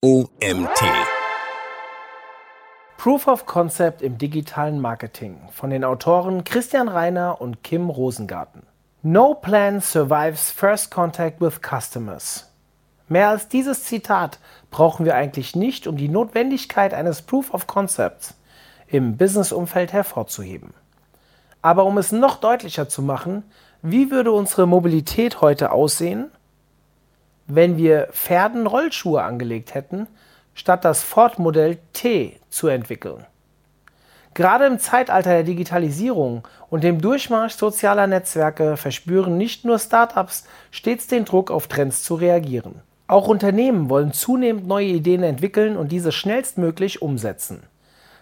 OMT. Proof of Concept im digitalen Marketing von den Autoren Christian Reiner und Kim Rosengarten. No plan survives first contact with customers. Mehr als dieses Zitat brauchen wir eigentlich nicht, um die Notwendigkeit eines Proof of Concepts im Businessumfeld hervorzuheben. Aber um es noch deutlicher zu machen, wie würde unsere Mobilität heute aussehen, wenn wir Pferden Rollschuhe angelegt hätten, statt das Ford-Modell T zu entwickeln. Gerade im Zeitalter der Digitalisierung und dem Durchmarsch sozialer Netzwerke verspüren nicht nur Startups stets den Druck, auf Trends zu reagieren. Auch Unternehmen wollen zunehmend neue Ideen entwickeln und diese schnellstmöglich umsetzen.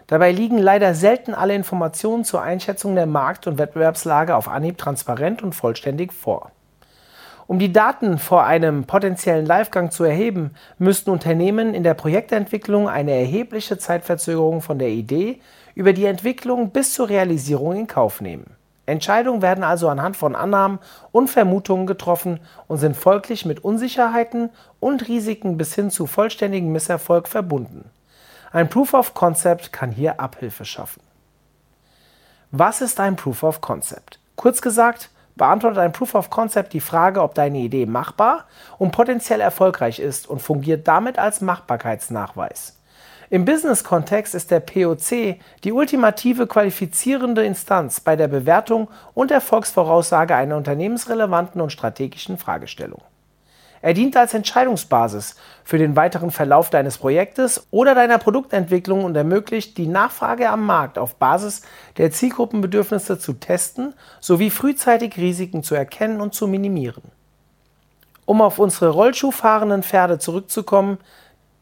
Dabei liegen leider selten alle Informationen zur Einschätzung der Markt- und Wettbewerbslage auf Anhieb transparent und vollständig vor. Um die Daten vor einem potenziellen Livegang zu erheben, müssten Unternehmen in der Projektentwicklung eine erhebliche Zeitverzögerung von der Idee über die Entwicklung bis zur Realisierung in Kauf nehmen. Entscheidungen werden also anhand von Annahmen und Vermutungen getroffen und sind folglich mit Unsicherheiten und Risiken bis hin zu vollständigem Misserfolg verbunden. Ein Proof of Concept kann hier Abhilfe schaffen. Was ist ein Proof of Concept? Kurz gesagt, beantwortet ein Proof of Concept die Frage, ob deine Idee machbar und potenziell erfolgreich ist und fungiert damit als Machbarkeitsnachweis. Im Business-Kontext ist der POC die ultimative qualifizierende Instanz bei der Bewertung und Erfolgsvoraussage einer unternehmensrelevanten und strategischen Fragestellung. Er dient als Entscheidungsbasis für den weiteren Verlauf deines Projektes oder deiner Produktentwicklung und ermöglicht, die Nachfrage am Markt auf Basis der Zielgruppenbedürfnisse zu testen sowie frühzeitig Risiken zu erkennen und zu minimieren. Um auf unsere rollschuhfahrenden Pferde zurückzukommen,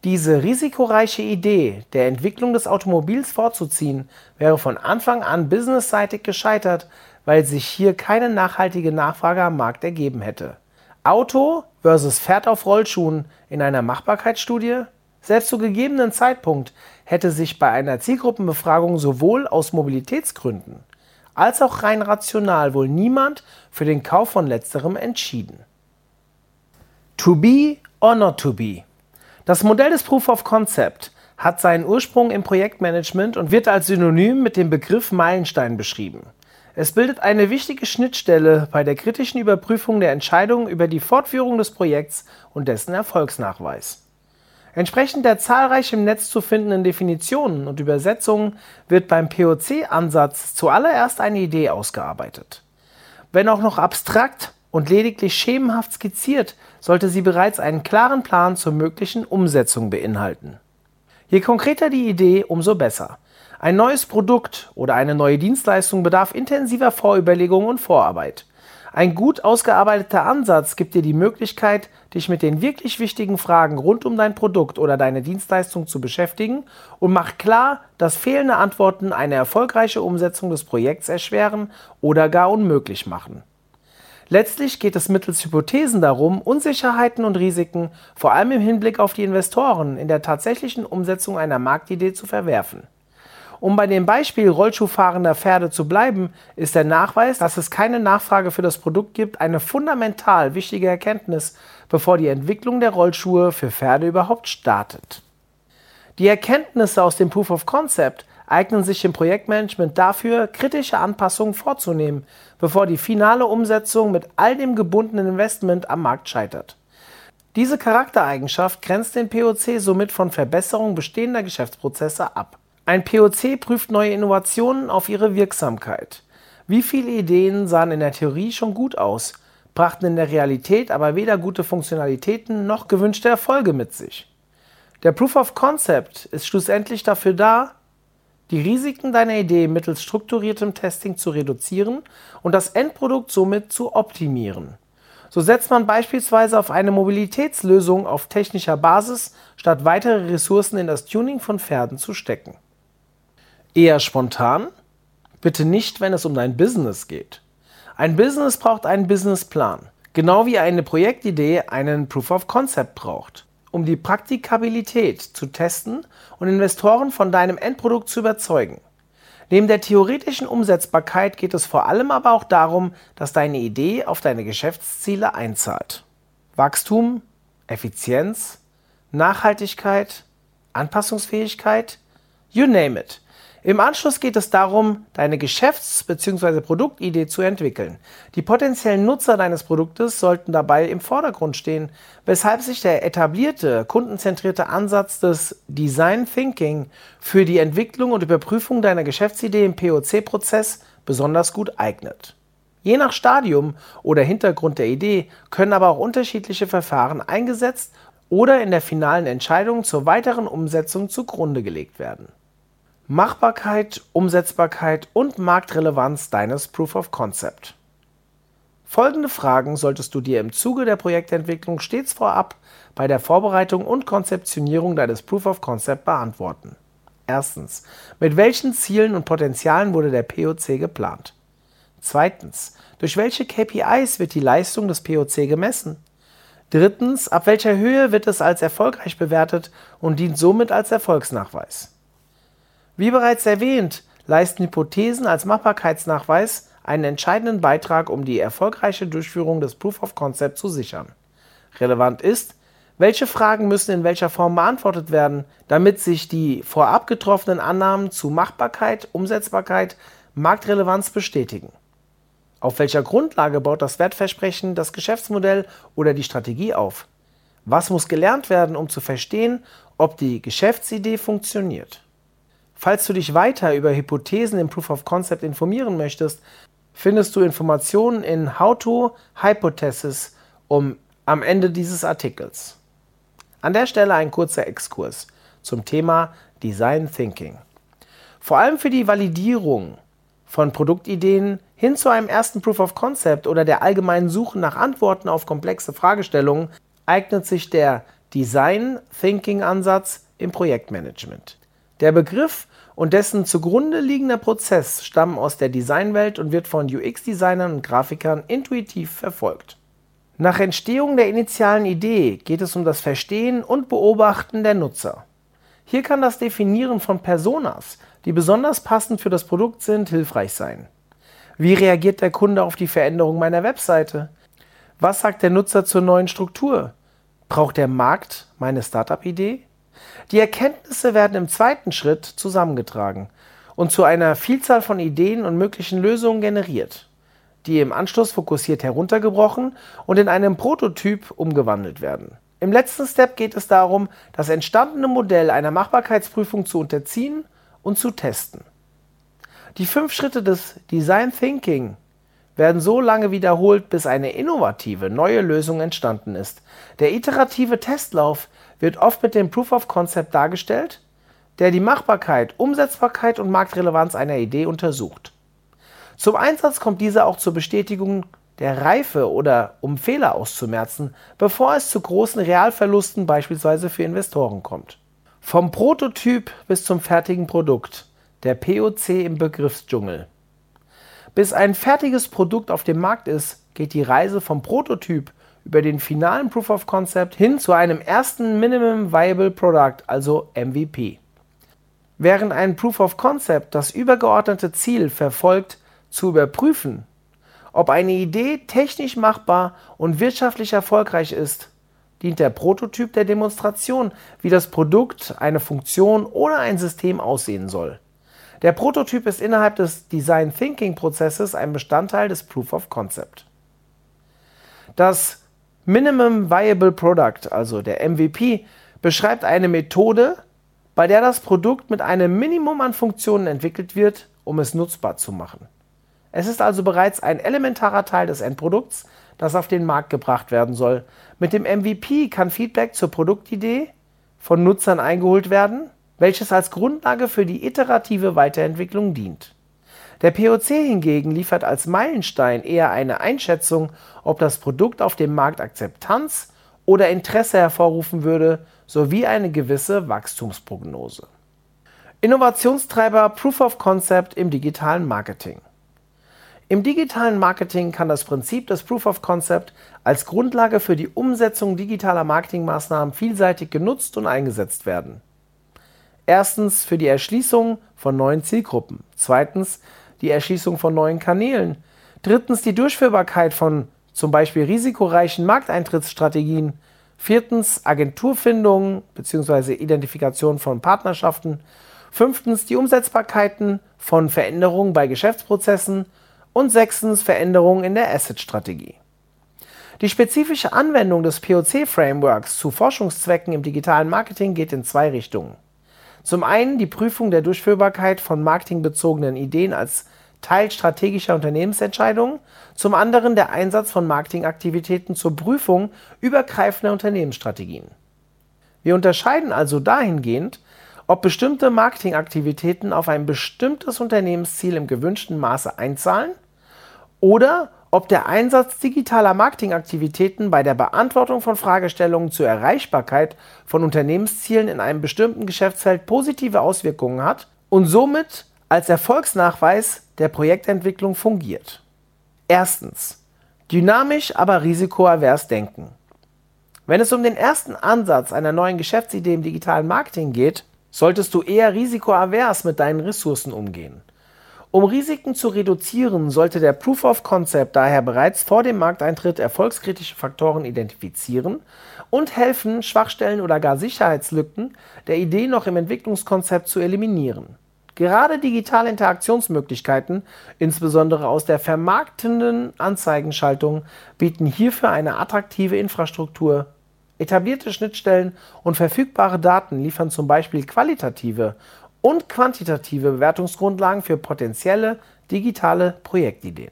diese risikoreiche Idee der Entwicklung des Automobils vorzuziehen, wäre von Anfang an businessseitig gescheitert, weil sich hier keine nachhaltige Nachfrage am Markt ergeben hätte. Auto versus Pferd auf Rollschuhen in einer Machbarkeitsstudie? Selbst zu gegebenen Zeitpunkt hätte sich bei einer Zielgruppenbefragung sowohl aus Mobilitätsgründen als auch rein rational wohl niemand für den Kauf von letzterem entschieden. To be or not to be? Das Modell des Proof of Concept hat seinen Ursprung im Projektmanagement und wird als Synonym mit dem Begriff Meilenstein beschrieben. Es bildet eine wichtige Schnittstelle bei der kritischen Überprüfung der Entscheidungen über die Fortführung des Projekts und dessen Erfolgsnachweis. Entsprechend der zahlreich im Netz zu findenden Definitionen und Übersetzungen wird beim POC-Ansatz zuallererst eine Idee ausgearbeitet. Wenn auch noch abstrakt und lediglich schemenhaft skizziert, sollte sie bereits einen klaren Plan zur möglichen Umsetzung beinhalten. Je konkreter die Idee, umso besser. Ein neues Produkt oder eine neue Dienstleistung bedarf intensiver Vorüberlegungen und Vorarbeit. Ein gut ausgearbeiteter Ansatz gibt dir die Möglichkeit, dich mit den wirklich wichtigen Fragen rund um dein Produkt oder deine Dienstleistung zu beschäftigen und macht klar, dass fehlende Antworten eine erfolgreiche Umsetzung des Projekts erschweren oder gar unmöglich machen. Letztlich geht es mittels Hypothesen darum, Unsicherheiten und Risiken, vor allem im Hinblick auf die Investoren, in der tatsächlichen Umsetzung einer Marktidee zu verwerfen. Um bei dem Beispiel Rollschuhfahrender Pferde zu bleiben, ist der Nachweis, dass es keine Nachfrage für das Produkt gibt, eine fundamental wichtige Erkenntnis, bevor die Entwicklung der Rollschuhe für Pferde überhaupt startet. Die Erkenntnisse aus dem Proof of Concept eignen sich im Projektmanagement dafür, kritische Anpassungen vorzunehmen, bevor die finale Umsetzung mit all dem gebundenen Investment am Markt scheitert. Diese Charaktereigenschaft grenzt den POC somit von Verbesserung bestehender Geschäftsprozesse ab. Ein POC prüft neue Innovationen auf ihre Wirksamkeit. Wie viele Ideen sahen in der Theorie schon gut aus, brachten in der Realität aber weder gute Funktionalitäten noch gewünschte Erfolge mit sich. Der Proof of Concept ist schlussendlich dafür da, die Risiken deiner Idee mittels strukturiertem Testing zu reduzieren und das Endprodukt somit zu optimieren. So setzt man beispielsweise auf eine Mobilitätslösung auf technischer Basis, statt weitere Ressourcen in das Tuning von Pferden zu stecken. Eher spontan? Bitte nicht, wenn es um dein Business geht. Ein Business braucht einen Businessplan, genau wie eine Projektidee einen Proof of Concept braucht, um die Praktikabilität zu testen und Investoren von deinem Endprodukt zu überzeugen. Neben der theoretischen Umsetzbarkeit geht es vor allem aber auch darum, dass deine Idee auf deine Geschäftsziele einzahlt. Wachstum, Effizienz, Nachhaltigkeit, Anpassungsfähigkeit, you name it. Im Anschluss geht es darum, deine Geschäfts- bzw. Produktidee zu entwickeln. Die potenziellen Nutzer deines Produktes sollten dabei im Vordergrund stehen, weshalb sich der etablierte, kundenzentrierte Ansatz des Design Thinking für die Entwicklung und Überprüfung deiner Geschäftsidee im POC-Prozess besonders gut eignet. Je nach Stadium oder Hintergrund der Idee können aber auch unterschiedliche Verfahren eingesetzt oder in der finalen Entscheidung zur weiteren Umsetzung zugrunde gelegt werden. Machbarkeit, Umsetzbarkeit und Marktrelevanz deines Proof of Concept. Folgende Fragen solltest du dir im Zuge der Projektentwicklung stets vorab bei der Vorbereitung und Konzeptionierung deines Proof of Concept beantworten. Erstens, mit welchen Zielen und Potenzialen wurde der POC geplant? Zweitens, durch welche KPIs wird die Leistung des POC gemessen? Drittens, ab welcher Höhe wird es als erfolgreich bewertet und dient somit als Erfolgsnachweis? Wie bereits erwähnt, leisten Hypothesen als Machbarkeitsnachweis einen entscheidenden Beitrag, um die erfolgreiche Durchführung des Proof of Concept zu sichern. Relevant ist, welche Fragen müssen in welcher Form beantwortet werden, damit sich die vorab getroffenen Annahmen zu Machbarkeit, Umsetzbarkeit, Marktrelevanz bestätigen. Auf welcher Grundlage baut das Wertversprechen das Geschäftsmodell oder die Strategie auf? Was muss gelernt werden, um zu verstehen, ob die Geschäftsidee funktioniert? Falls du dich weiter über Hypothesen im Proof of Concept informieren möchtest, findest du Informationen in How to Hypothesis um am Ende dieses Artikels. An der Stelle ein kurzer Exkurs zum Thema Design Thinking. Vor allem für die Validierung von Produktideen hin zu einem ersten Proof of Concept oder der allgemeinen Suche nach Antworten auf komplexe Fragestellungen eignet sich der Design Thinking Ansatz im Projektmanagement. Der Begriff und dessen zugrunde liegender Prozess stammen aus der Designwelt und wird von UX-Designern und Grafikern intuitiv verfolgt. Nach Entstehung der initialen Idee geht es um das Verstehen und Beobachten der Nutzer. Hier kann das Definieren von Personas, die besonders passend für das Produkt sind, hilfreich sein. Wie reagiert der Kunde auf die Veränderung meiner Webseite? Was sagt der Nutzer zur neuen Struktur? Braucht der Markt meine Startup-Idee? Die Erkenntnisse werden im zweiten Schritt zusammengetragen und zu einer Vielzahl von Ideen und möglichen Lösungen generiert, die im Anschluss fokussiert heruntergebrochen und in einem Prototyp umgewandelt werden. Im letzten Step geht es darum, das entstandene Modell einer Machbarkeitsprüfung zu unterziehen und zu testen. Die fünf Schritte des Design Thinking werden so lange wiederholt, bis eine innovative neue Lösung entstanden ist. Der iterative Testlauf wird oft mit dem Proof of Concept dargestellt, der die Machbarkeit, Umsetzbarkeit und Marktrelevanz einer Idee untersucht. Zum Einsatz kommt dieser auch zur Bestätigung der Reife oder um Fehler auszumerzen, bevor es zu großen Realverlusten beispielsweise für Investoren kommt. Vom Prototyp bis zum fertigen Produkt, der POC im Begriffsdschungel. Bis ein fertiges Produkt auf dem Markt ist, geht die Reise vom Prototyp über den finalen Proof of Concept hin zu einem ersten Minimum Viable Product, also MVP. Während ein Proof of Concept das übergeordnete Ziel verfolgt, zu überprüfen, ob eine Idee technisch machbar und wirtschaftlich erfolgreich ist, dient der Prototyp der Demonstration, wie das Produkt, eine Funktion oder ein System aussehen soll. Der Prototyp ist innerhalb des Design Thinking Prozesses ein Bestandteil des Proof of Concept. Das Minimum Viable Product, also der MVP, beschreibt eine Methode, bei der das Produkt mit einem Minimum an Funktionen entwickelt wird, um es nutzbar zu machen. Es ist also bereits ein elementarer Teil des Endprodukts, das auf den Markt gebracht werden soll. Mit dem MVP kann Feedback zur Produktidee von Nutzern eingeholt werden, welches als Grundlage für die iterative Weiterentwicklung dient. Der POC hingegen liefert als Meilenstein eher eine Einschätzung, ob das Produkt auf dem Markt Akzeptanz oder Interesse hervorrufen würde, sowie eine gewisse Wachstumsprognose. Innovationstreiber Proof of Concept im digitalen Marketing. Im digitalen Marketing kann das Prinzip des Proof of Concept als Grundlage für die Umsetzung digitaler Marketingmaßnahmen vielseitig genutzt und eingesetzt werden. Erstens für die Erschließung von neuen Zielgruppen, zweitens die Erschließung von neuen Kanälen, drittens die Durchführbarkeit von zum Beispiel risikoreichen Markteintrittsstrategien, Viertens Agenturfindung bzw. Identifikation von Partnerschaften. Fünftens die Umsetzbarkeiten von Veränderungen bei Geschäftsprozessen. Und sechstens Veränderungen in der Asset-Strategie. Die spezifische Anwendung des POC-Frameworks zu Forschungszwecken im digitalen Marketing geht in zwei Richtungen. Zum einen die Prüfung der Durchführbarkeit von marketingbezogenen Ideen als Teil strategischer Unternehmensentscheidungen, zum anderen der Einsatz von Marketingaktivitäten zur Prüfung übergreifender Unternehmensstrategien. Wir unterscheiden also dahingehend, ob bestimmte Marketingaktivitäten auf ein bestimmtes Unternehmensziel im gewünschten Maße einzahlen oder ob der Einsatz digitaler Marketingaktivitäten bei der Beantwortung von Fragestellungen zur Erreichbarkeit von Unternehmenszielen in einem bestimmten Geschäftsfeld positive Auswirkungen hat und somit als Erfolgsnachweis der Projektentwicklung fungiert. Erstens. Dynamisch, aber risikoavers denken. Wenn es um den ersten Ansatz einer neuen Geschäftsidee im digitalen Marketing geht, solltest du eher risikoavers mit deinen Ressourcen umgehen. Um Risiken zu reduzieren, sollte der Proof of Concept daher bereits vor dem Markteintritt erfolgskritische Faktoren identifizieren und helfen, Schwachstellen oder gar Sicherheitslücken der Idee noch im Entwicklungskonzept zu eliminieren. Gerade digitale Interaktionsmöglichkeiten, insbesondere aus der vermarktenden Anzeigenschaltung, bieten hierfür eine attraktive Infrastruktur. Etablierte Schnittstellen und verfügbare Daten liefern zum Beispiel qualitative und quantitative Bewertungsgrundlagen für potenzielle digitale Projektideen.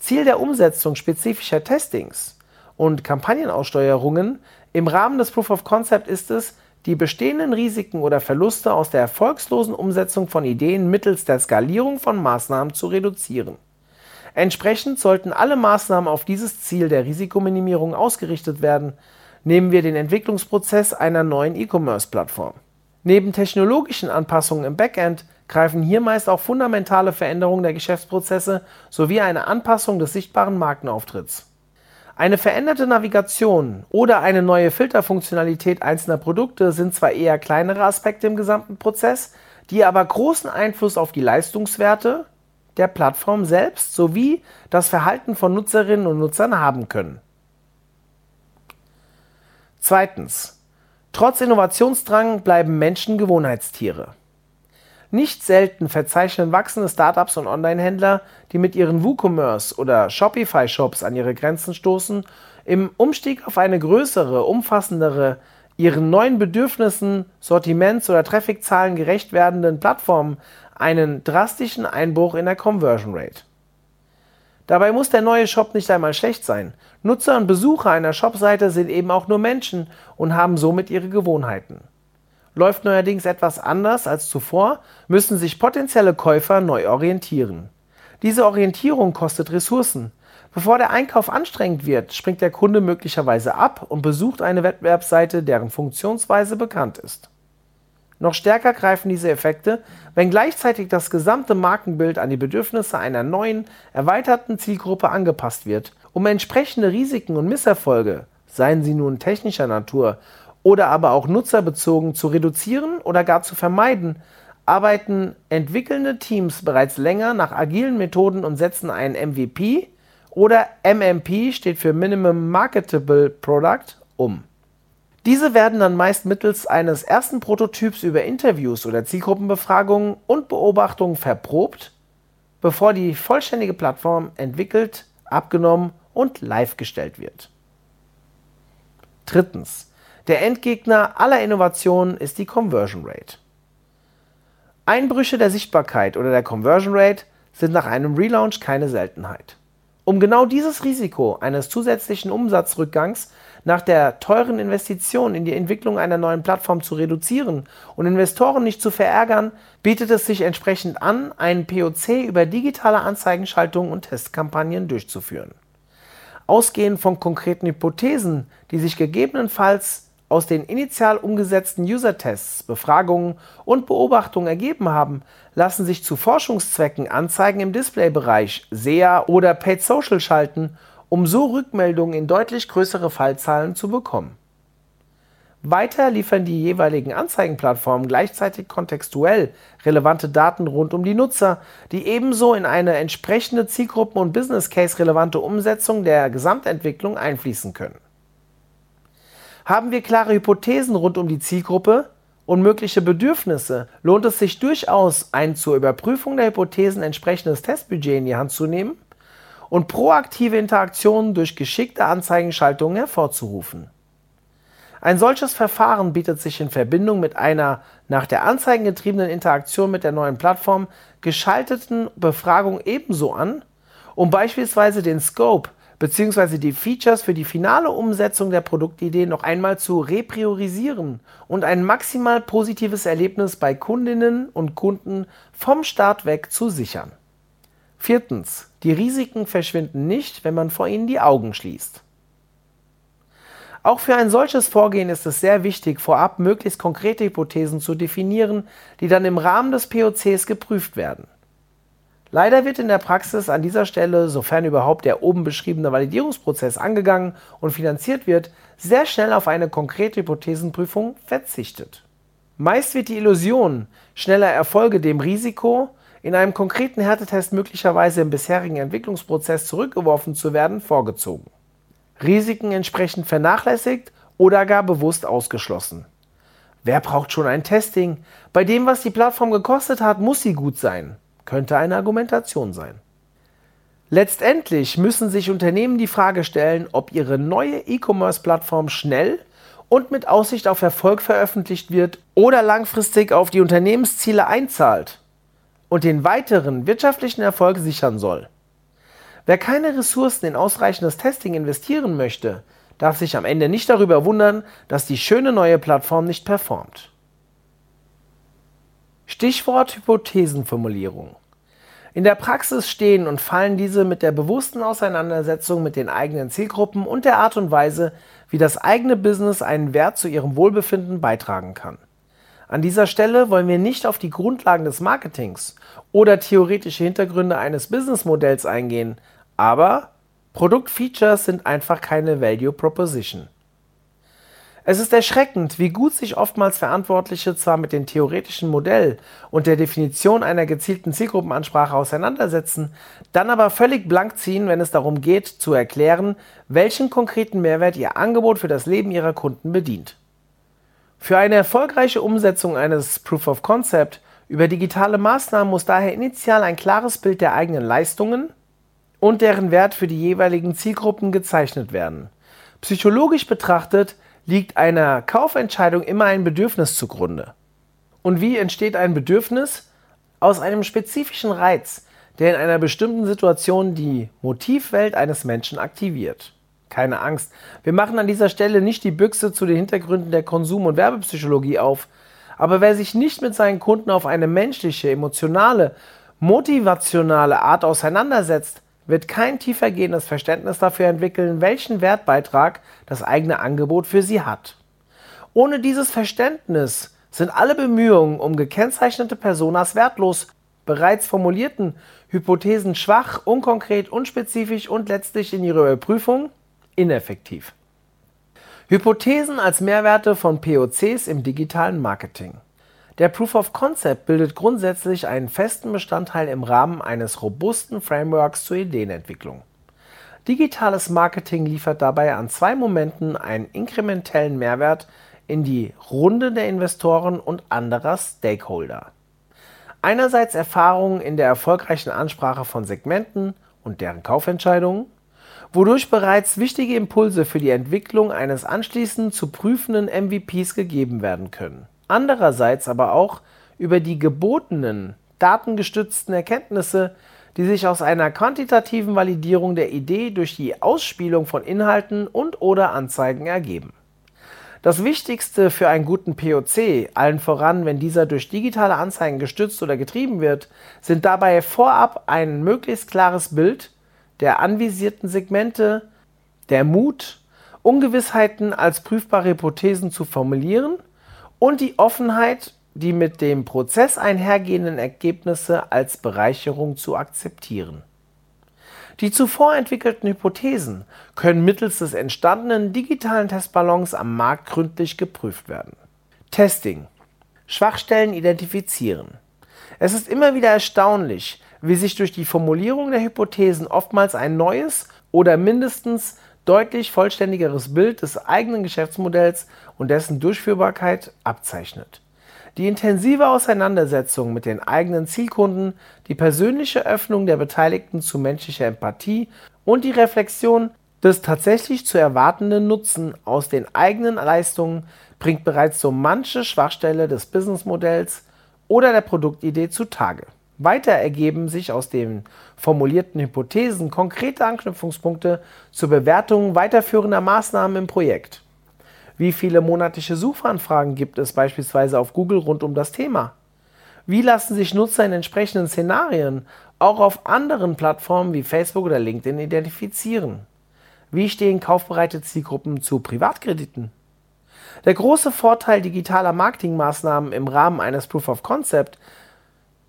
Ziel der Umsetzung spezifischer Testings und Kampagnenaussteuerungen im Rahmen des Proof of Concept ist es, die bestehenden Risiken oder Verluste aus der erfolgslosen Umsetzung von Ideen mittels der Skalierung von Maßnahmen zu reduzieren. Entsprechend sollten alle Maßnahmen auf dieses Ziel der Risikominimierung ausgerichtet werden. Nehmen wir den Entwicklungsprozess einer neuen E-Commerce-Plattform. Neben technologischen Anpassungen im Backend greifen hier meist auch fundamentale Veränderungen der Geschäftsprozesse sowie eine Anpassung des sichtbaren Markenauftritts. Eine veränderte Navigation oder eine neue Filterfunktionalität einzelner Produkte sind zwar eher kleinere Aspekte im gesamten Prozess, die aber großen Einfluss auf die Leistungswerte der Plattform selbst sowie das Verhalten von Nutzerinnen und Nutzern haben können. Zweitens. Trotz Innovationsdrang bleiben Menschen Gewohnheitstiere. Nicht selten verzeichnen wachsende Startups und Online-Händler, die mit ihren WooCommerce oder Shopify-Shops an ihre Grenzen stoßen, im Umstieg auf eine größere, umfassendere, ihren neuen Bedürfnissen, Sortiments- oder Traffic-Zahlen gerecht werdenden Plattformen einen drastischen Einbruch in der Conversion Rate. Dabei muss der neue Shop nicht einmal schlecht sein. Nutzer und Besucher einer Shopseite sind eben auch nur Menschen und haben somit ihre Gewohnheiten. Läuft neuerdings etwas anders als zuvor, müssen sich potenzielle Käufer neu orientieren. Diese Orientierung kostet Ressourcen. Bevor der Einkauf anstrengend wird, springt der Kunde möglicherweise ab und besucht eine Wettbewerbsseite, deren Funktionsweise bekannt ist. Noch stärker greifen diese Effekte, wenn gleichzeitig das gesamte Markenbild an die Bedürfnisse einer neuen, erweiterten Zielgruppe angepasst wird, um entsprechende Risiken und Misserfolge, seien sie nun technischer Natur oder aber auch nutzerbezogen zu reduzieren oder gar zu vermeiden, arbeiten entwickelnde Teams bereits länger nach agilen Methoden und setzen einen MVP oder MMP steht für Minimum Marketable Product um. Diese werden dann meist mittels eines ersten Prototyps über Interviews oder Zielgruppenbefragungen und Beobachtungen verprobt, bevor die vollständige Plattform entwickelt, abgenommen und live gestellt wird. Drittens. Der Endgegner aller Innovationen ist die Conversion Rate. Einbrüche der Sichtbarkeit oder der Conversion Rate sind nach einem Relaunch keine Seltenheit. Um genau dieses Risiko eines zusätzlichen Umsatzrückgangs nach der teuren Investition in die Entwicklung einer neuen Plattform zu reduzieren und Investoren nicht zu verärgern, bietet es sich entsprechend an, einen POC über digitale Anzeigenschaltungen und Testkampagnen durchzuführen. Ausgehend von konkreten Hypothesen, die sich gegebenenfalls aus den initial umgesetzten User-Tests, Befragungen und Beobachtungen ergeben haben, lassen sich zu Forschungszwecken Anzeigen im Displaybereich, SEA oder Paid Social schalten, um so Rückmeldungen in deutlich größere Fallzahlen zu bekommen. Weiter liefern die jeweiligen Anzeigenplattformen gleichzeitig kontextuell relevante Daten rund um die Nutzer, die ebenso in eine entsprechende Zielgruppen- und Business Case relevante Umsetzung der Gesamtentwicklung einfließen können. Haben wir klare Hypothesen rund um die Zielgruppe und mögliche Bedürfnisse, lohnt es sich durchaus, ein zur Überprüfung der Hypothesen entsprechendes Testbudget in die Hand zu nehmen und proaktive Interaktionen durch geschickte Anzeigenschaltungen hervorzurufen. Ein solches Verfahren bietet sich in Verbindung mit einer nach der Anzeigen getriebenen Interaktion mit der neuen Plattform geschalteten Befragung ebenso an, um beispielsweise den Scope bzw. die Features für die finale Umsetzung der Produktidee noch einmal zu repriorisieren und ein maximal positives Erlebnis bei Kundinnen und Kunden vom Start weg zu sichern. Viertens. Die Risiken verschwinden nicht, wenn man vor ihnen die Augen schließt. Auch für ein solches Vorgehen ist es sehr wichtig, vorab möglichst konkrete Hypothesen zu definieren, die dann im Rahmen des POCs geprüft werden. Leider wird in der Praxis an dieser Stelle, sofern überhaupt der oben beschriebene Validierungsprozess angegangen und finanziert wird, sehr schnell auf eine konkrete Hypothesenprüfung verzichtet. Meist wird die Illusion schneller Erfolge dem Risiko, in einem konkreten Härtetest möglicherweise im bisherigen Entwicklungsprozess zurückgeworfen zu werden, vorgezogen. Risiken entsprechend vernachlässigt oder gar bewusst ausgeschlossen. Wer braucht schon ein Testing? Bei dem, was die Plattform gekostet hat, muss sie gut sein. Könnte eine Argumentation sein. Letztendlich müssen sich Unternehmen die Frage stellen, ob ihre neue E-Commerce-Plattform schnell und mit Aussicht auf Erfolg veröffentlicht wird oder langfristig auf die Unternehmensziele einzahlt und den weiteren wirtschaftlichen Erfolg sichern soll. Wer keine Ressourcen in ausreichendes Testing investieren möchte, darf sich am Ende nicht darüber wundern, dass die schöne neue Plattform nicht performt. Stichwort Hypothesenformulierung. In der Praxis stehen und fallen diese mit der bewussten Auseinandersetzung mit den eigenen Zielgruppen und der Art und Weise, wie das eigene Business einen Wert zu ihrem Wohlbefinden beitragen kann. An dieser Stelle wollen wir nicht auf die Grundlagen des Marketings oder theoretische Hintergründe eines Businessmodells eingehen, aber Produktfeatures sind einfach keine Value Proposition. Es ist erschreckend, wie gut sich oftmals Verantwortliche zwar mit dem theoretischen Modell und der Definition einer gezielten Zielgruppenansprache auseinandersetzen, dann aber völlig blank ziehen, wenn es darum geht, zu erklären, welchen konkreten Mehrwert ihr Angebot für das Leben ihrer Kunden bedient. Für eine erfolgreiche Umsetzung eines Proof of Concept über digitale Maßnahmen muss daher initial ein klares Bild der eigenen Leistungen und deren Wert für die jeweiligen Zielgruppen gezeichnet werden. Psychologisch betrachtet liegt einer Kaufentscheidung immer ein Bedürfnis zugrunde. Und wie entsteht ein Bedürfnis? Aus einem spezifischen Reiz, der in einer bestimmten Situation die Motivwelt eines Menschen aktiviert. Keine Angst, wir machen an dieser Stelle nicht die Büchse zu den Hintergründen der Konsum- und Werbepsychologie auf, aber wer sich nicht mit seinen Kunden auf eine menschliche, emotionale, motivationale Art auseinandersetzt, wird kein tiefergehendes Verständnis dafür entwickeln, welchen Wertbeitrag das eigene Angebot für sie hat. Ohne dieses Verständnis sind alle Bemühungen um gekennzeichnete Personas wertlos, bereits formulierten Hypothesen schwach, unkonkret, unspezifisch und letztlich in ihrer Überprüfung ineffektiv. Hypothesen als Mehrwerte von POCs im digitalen Marketing. Der Proof of Concept bildet grundsätzlich einen festen Bestandteil im Rahmen eines robusten Frameworks zur Ideenentwicklung. Digitales Marketing liefert dabei an zwei Momenten einen inkrementellen Mehrwert in die Runde der Investoren und anderer Stakeholder. Einerseits Erfahrungen in der erfolgreichen Ansprache von Segmenten und deren Kaufentscheidungen wodurch bereits wichtige Impulse für die Entwicklung eines anschließend zu prüfenden MVPs gegeben werden können. Andererseits aber auch über die gebotenen datengestützten Erkenntnisse, die sich aus einer quantitativen Validierung der Idee durch die Ausspielung von Inhalten und/oder Anzeigen ergeben. Das Wichtigste für einen guten POC, allen voran, wenn dieser durch digitale Anzeigen gestützt oder getrieben wird, sind dabei vorab ein möglichst klares Bild der anvisierten Segmente, der Mut, Ungewissheiten als prüfbare Hypothesen zu formulieren und die Offenheit, die mit dem Prozess einhergehenden Ergebnisse als Bereicherung zu akzeptieren. Die zuvor entwickelten Hypothesen können mittels des entstandenen digitalen Testballons am Markt gründlich geprüft werden. Testing. Schwachstellen identifizieren. Es ist immer wieder erstaunlich, wie sich durch die Formulierung der Hypothesen oftmals ein neues oder mindestens deutlich vollständigeres Bild des eigenen Geschäftsmodells und dessen Durchführbarkeit abzeichnet. Die intensive Auseinandersetzung mit den eigenen Zielkunden, die persönliche Öffnung der Beteiligten zu menschlicher Empathie und die Reflexion des tatsächlich zu erwartenden Nutzen aus den eigenen Leistungen bringt bereits so manche Schwachstelle des Businessmodells oder der Produktidee zutage. Weiter ergeben sich aus den formulierten Hypothesen konkrete Anknüpfungspunkte zur Bewertung weiterführender Maßnahmen im Projekt. Wie viele monatliche Suchanfragen gibt es beispielsweise auf Google rund um das Thema? Wie lassen sich Nutzer in entsprechenden Szenarien auch auf anderen Plattformen wie Facebook oder LinkedIn identifizieren? Wie stehen kaufbereite Zielgruppen zu Privatkrediten? Der große Vorteil digitaler Marketingmaßnahmen im Rahmen eines Proof of Concept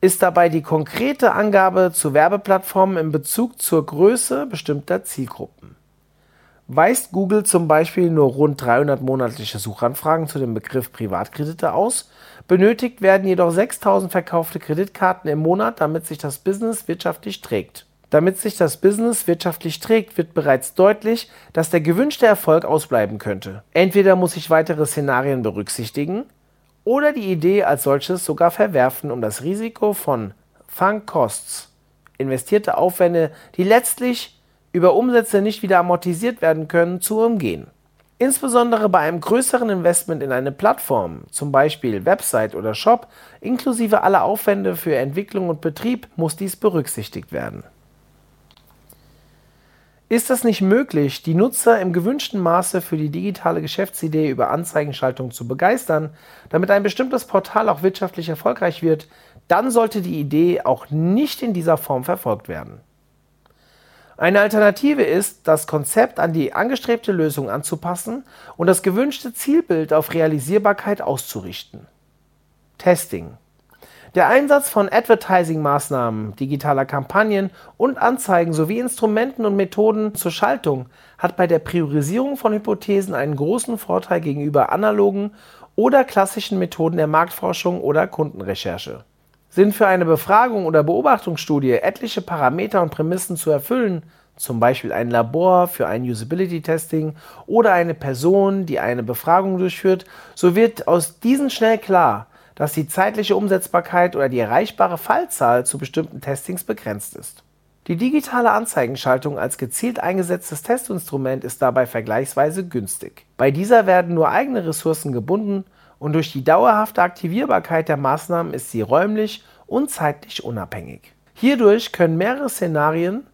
ist dabei die konkrete Angabe zu Werbeplattformen in Bezug zur Größe bestimmter Zielgruppen. Weist Google zum Beispiel nur rund 300 monatliche Suchanfragen zu dem Begriff Privatkredite aus, benötigt werden jedoch 6000 verkaufte Kreditkarten im Monat, damit sich das Business wirtschaftlich trägt. Damit sich das Business wirtschaftlich trägt, wird bereits deutlich, dass der gewünschte Erfolg ausbleiben könnte. Entweder muss ich weitere Szenarien berücksichtigen, oder die Idee als solches sogar verwerfen, um das Risiko von Funk Costs, investierte Aufwände, die letztlich über Umsätze nicht wieder amortisiert werden können, zu umgehen. Insbesondere bei einem größeren Investment in eine Plattform, zum Beispiel Website oder Shop, inklusive aller Aufwände für Entwicklung und Betrieb, muss dies berücksichtigt werden. Ist es nicht möglich, die Nutzer im gewünschten Maße für die digitale Geschäftsidee über Anzeigenschaltung zu begeistern, damit ein bestimmtes Portal auch wirtschaftlich erfolgreich wird, dann sollte die Idee auch nicht in dieser Form verfolgt werden. Eine Alternative ist, das Konzept an die angestrebte Lösung anzupassen und das gewünschte Zielbild auf Realisierbarkeit auszurichten. Testing der Einsatz von Advertising-Maßnahmen, digitaler Kampagnen und Anzeigen sowie Instrumenten und Methoden zur Schaltung hat bei der Priorisierung von Hypothesen einen großen Vorteil gegenüber analogen oder klassischen Methoden der Marktforschung oder Kundenrecherche. Sind für eine Befragung oder Beobachtungsstudie etliche Parameter und Prämissen zu erfüllen, zum Beispiel ein Labor für ein Usability-Testing oder eine Person, die eine Befragung durchführt, so wird aus diesen schnell klar, dass die zeitliche Umsetzbarkeit oder die erreichbare Fallzahl zu bestimmten Testings begrenzt ist. Die digitale Anzeigenschaltung als gezielt eingesetztes Testinstrument ist dabei vergleichsweise günstig. Bei dieser werden nur eigene Ressourcen gebunden und durch die dauerhafte Aktivierbarkeit der Maßnahmen ist sie räumlich und zeitlich unabhängig. Hierdurch können mehrere Szenarien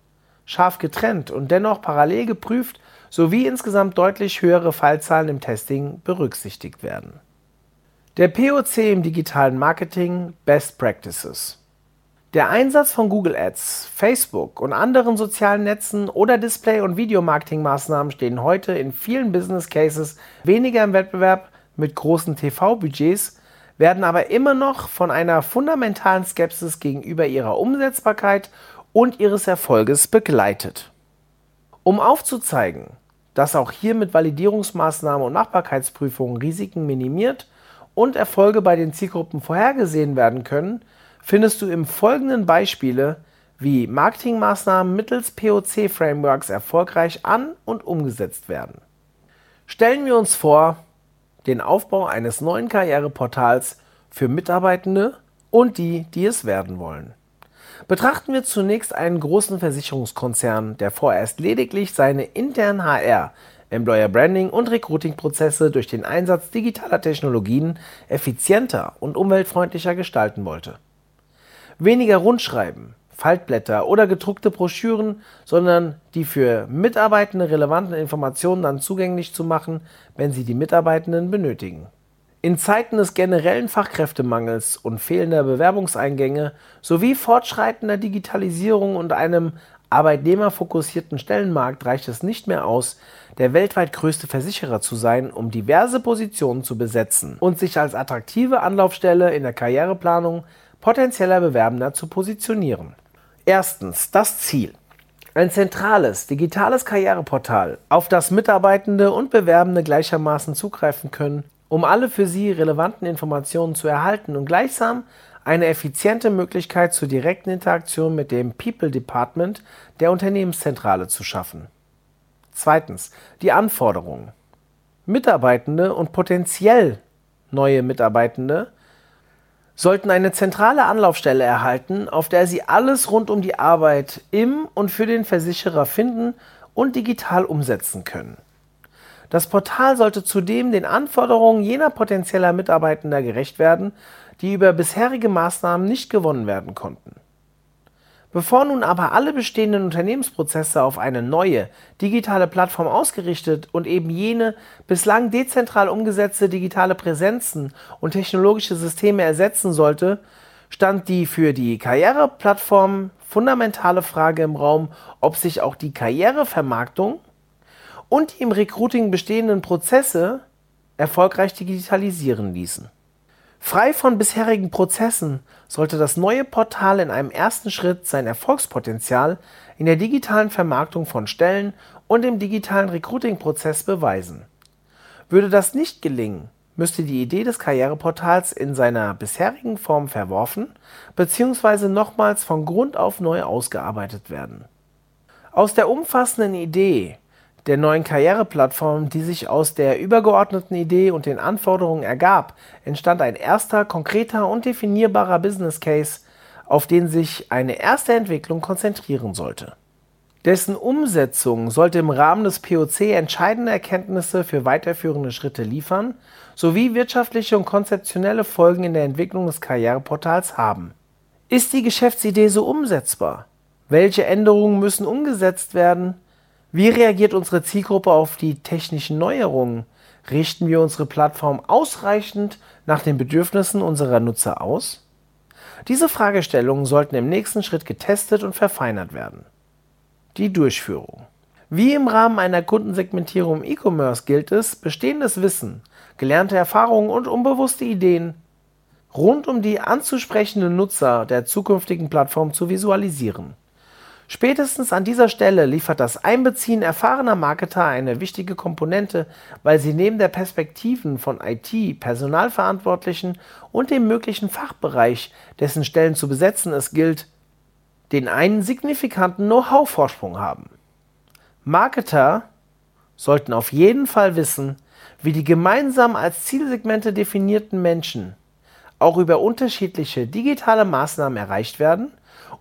scharf getrennt und dennoch parallel geprüft sowie insgesamt deutlich höhere Fallzahlen im Testing berücksichtigt werden. Der POC im digitalen Marketing Best Practices. Der Einsatz von Google Ads, Facebook und anderen sozialen Netzen oder Display- und Videomarketingmaßnahmen stehen heute in vielen Business Cases weniger im Wettbewerb mit großen TV-Budgets, werden aber immer noch von einer fundamentalen Skepsis gegenüber ihrer Umsetzbarkeit und ihres Erfolges begleitet. Um aufzuzeigen, dass auch hier mit Validierungsmaßnahmen und Machbarkeitsprüfungen Risiken minimiert und Erfolge bei den Zielgruppen vorhergesehen werden können, findest du im folgenden Beispiele, wie Marketingmaßnahmen mittels POC-Frameworks erfolgreich an und umgesetzt werden. Stellen wir uns vor, den Aufbau eines neuen Karriereportals für Mitarbeitende und die, die es werden wollen. Betrachten wir zunächst einen großen Versicherungskonzern, der vorerst lediglich seine internen HR Employer Branding und Recruiting-Prozesse durch den Einsatz digitaler Technologien effizienter und umweltfreundlicher gestalten wollte. Weniger Rundschreiben, Faltblätter oder gedruckte Broschüren, sondern die für Mitarbeitende relevanten Informationen dann zugänglich zu machen, wenn sie die Mitarbeitenden benötigen. In Zeiten des generellen Fachkräftemangels und fehlender Bewerbungseingänge sowie fortschreitender Digitalisierung und einem arbeitnehmerfokussierten Stellenmarkt reicht es nicht mehr aus, der weltweit größte Versicherer zu sein, um diverse Positionen zu besetzen und sich als attraktive Anlaufstelle in der Karriereplanung potenzieller Bewerbender zu positionieren. Erstens das Ziel. Ein zentrales, digitales Karriereportal, auf das Mitarbeitende und Bewerbende gleichermaßen zugreifen können, um alle für sie relevanten Informationen zu erhalten und gleichsam eine effiziente Möglichkeit zur direkten Interaktion mit dem People Department der Unternehmenszentrale zu schaffen. Zweitens. Die Anforderungen. Mitarbeitende und potenziell neue Mitarbeitende sollten eine zentrale Anlaufstelle erhalten, auf der sie alles rund um die Arbeit im und für den Versicherer finden und digital umsetzen können. Das Portal sollte zudem den Anforderungen jener potenzieller Mitarbeitender gerecht werden, die über bisherige Maßnahmen nicht gewonnen werden konnten. Bevor nun aber alle bestehenden Unternehmensprozesse auf eine neue digitale Plattform ausgerichtet und eben jene bislang dezentral umgesetzte digitale Präsenzen und technologische Systeme ersetzen sollte, stand die für die Karriereplattform fundamentale Frage im Raum, ob sich auch die Karrierevermarktung und die im Recruiting bestehenden Prozesse erfolgreich digitalisieren ließen. Frei von bisherigen Prozessen sollte das neue Portal in einem ersten Schritt sein Erfolgspotenzial in der digitalen Vermarktung von Stellen und im digitalen Recruiting-Prozess beweisen. Würde das nicht gelingen, müsste die Idee des Karriereportals in seiner bisherigen Form verworfen bzw. nochmals von Grund auf neu ausgearbeitet werden. Aus der umfassenden Idee der neuen Karriereplattform, die sich aus der übergeordneten Idee und den Anforderungen ergab, entstand ein erster, konkreter und definierbarer Business Case, auf den sich eine erste Entwicklung konzentrieren sollte. Dessen Umsetzung sollte im Rahmen des POC entscheidende Erkenntnisse für weiterführende Schritte liefern, sowie wirtschaftliche und konzeptionelle Folgen in der Entwicklung des Karriereportals haben. Ist die Geschäftsidee so umsetzbar? Welche Änderungen müssen umgesetzt werden? Wie reagiert unsere Zielgruppe auf die technischen Neuerungen? Richten wir unsere Plattform ausreichend nach den Bedürfnissen unserer Nutzer aus? Diese Fragestellungen sollten im nächsten Schritt getestet und verfeinert werden. Die Durchführung. Wie im Rahmen einer Kundensegmentierung im E-Commerce gilt es, bestehendes Wissen, gelernte Erfahrungen und unbewusste Ideen rund um die anzusprechenden Nutzer der zukünftigen Plattform zu visualisieren. Spätestens an dieser Stelle liefert das Einbeziehen erfahrener Marketer eine wichtige Komponente, weil sie neben der Perspektiven von IT, Personalverantwortlichen und dem möglichen Fachbereich, dessen Stellen zu besetzen es gilt, den einen signifikanten Know-how-Vorsprung haben. Marketer sollten auf jeden Fall wissen, wie die gemeinsam als Zielsegmente definierten Menschen auch über unterschiedliche digitale Maßnahmen erreicht werden